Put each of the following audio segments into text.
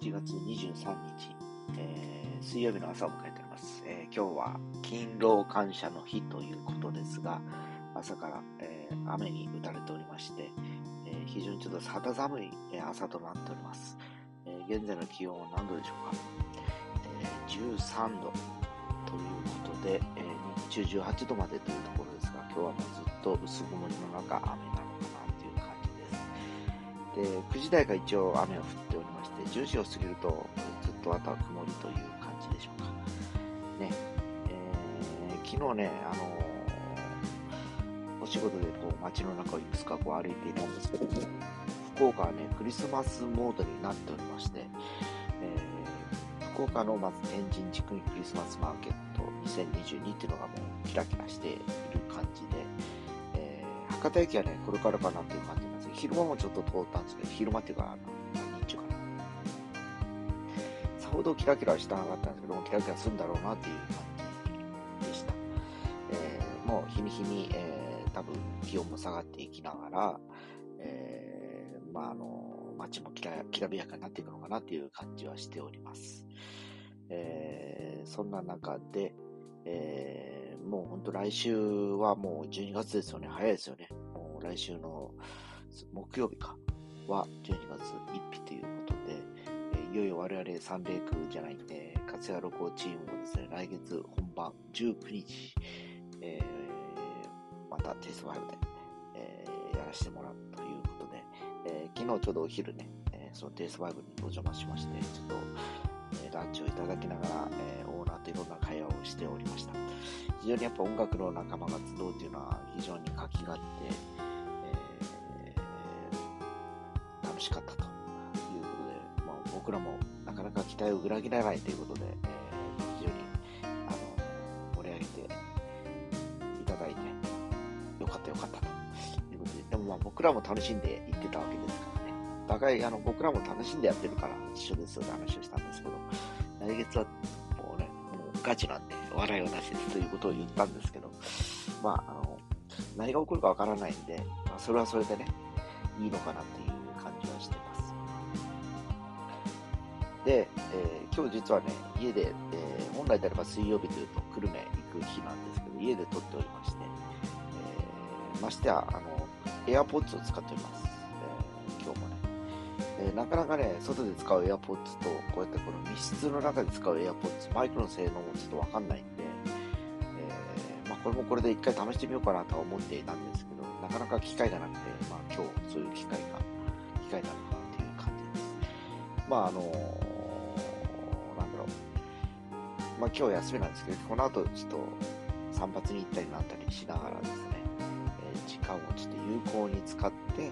11月23日、えー、水曜日の朝を迎えております。えー、今日は勤労感謝の日ということですが、朝から、えー、雨に打たれておりまして、えー、非常にちょっと肌寒い朝となっております。えー、現在の気温は何度でしょうか、えー、13度ということで、えー、日中18度までというところですが、今日はもうずっと薄曇りの中雨で、9時台が一応雨が降っておりまして、10時を過ぎるとずっとあとは曇りという感じでしょうか。ね、えー、昨日ね、あのー、お仕事でこう街の中をいくつかこう歩いていたんですけども、福岡はね、クリスマスモードになっておりまして、えー、福岡のまず天神地区にクリスマスマーケット2022っていうのがもうキラキラしている感じで、え、博多駅はね、これからかなっていう感じ昼間もちょっと通ったんですけど、昼間っていうか、あの日中かな。さほどキラキラしたなかったんですけども、キラキラするんだろうなっていう感じでした。えー、もう日に日に、えー、多分気温も下がっていきながら、えー、まああの、街もきらきらびやかになっていくのかなっていう感じはしております。えー、そんな中で、えー、もう本当来週はもう12月ですよね。早いですよね。もう来週の木曜日か、は12月1日ということで、えー、いよいよ我々サンレイクじゃないんで、活躍録音チームをですね、来月本番19日、えー、またテスト5で、えー、やらせてもらうということで、えー、昨日ちょうどお昼ね、えー、そのテスト5にお邪魔しまして、ちょっと、えー、ランチをいただきながら、えー、オーナーといろんな会話をしておりました。非常にやっぱ音楽の仲間が集うというのは非常に活気があって、楽しかったと。いうことで、まあ、僕らもなかなか期待を裏切らないということで、えー、非常にあの盛り上げていただいて、よかったよかったと。いうことで、でもまあ僕らも楽しんで行ってたわけですからね、互いあの僕らも楽しんでやってるから一緒ですよって話をしたんですけど、来月はもうね、もうガチなんで、笑いはなしですということを言ったんですけど、まあ、あの、何が起こるかわからないんで、まあ、それはそれでね、いいのかなっていうで、えー、今日実はね、家で、えー、本来であれば水曜日というと久留米行く日なんですけど、家で撮っておりまして、えー、ましてや、あの、AirPods を使っております。え今日もね、えなかなかね、外で使う AirPods と、こうやってこの密室の中で使う AirPods、マイクの性能もちょっとわかんないんで、えまあ、これもこれで一回試してみようかなとは思っていたんですけど、なかなか機会がなくて、まあ今日そういう機会が、機会なのかなっていう感じです。まああのまあ、今日休みなんですけど、この後ちょっと散髪に行ったりなんたりしながらですね、えー、時間をちょっと有効に使って、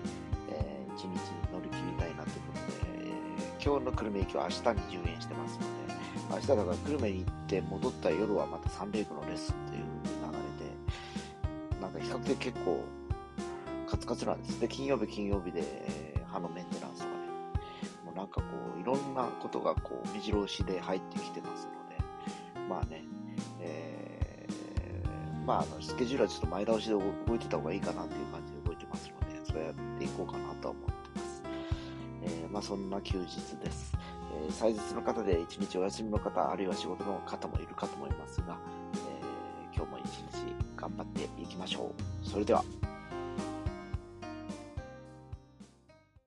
えー、一日乗り切りたいなということで、えー、今日の久留米駅は明日に順延してますので、明日だから久留米に行って戻った夜はまたサンレイクのレッスンという流れで、なんか比較的結構カツカツなんです。で、金曜日金曜日で、え歯のメンテナンスとかね、もうなんかこう、いろんなことがこう、目白押しで入ってきてますのでまあね、えー、まあ、あの、スケジュールはちょっと前倒しで動いてた方がいいかなっていう感じで動いてますので、それやっていこうかなとは思ってます。えー、まあ、そんな休日です。えー、祭日の方で一日お休みの方、あるいは仕事の方もいるかと思いますが、えー、今日も一日頑張っていきましょう。それでは。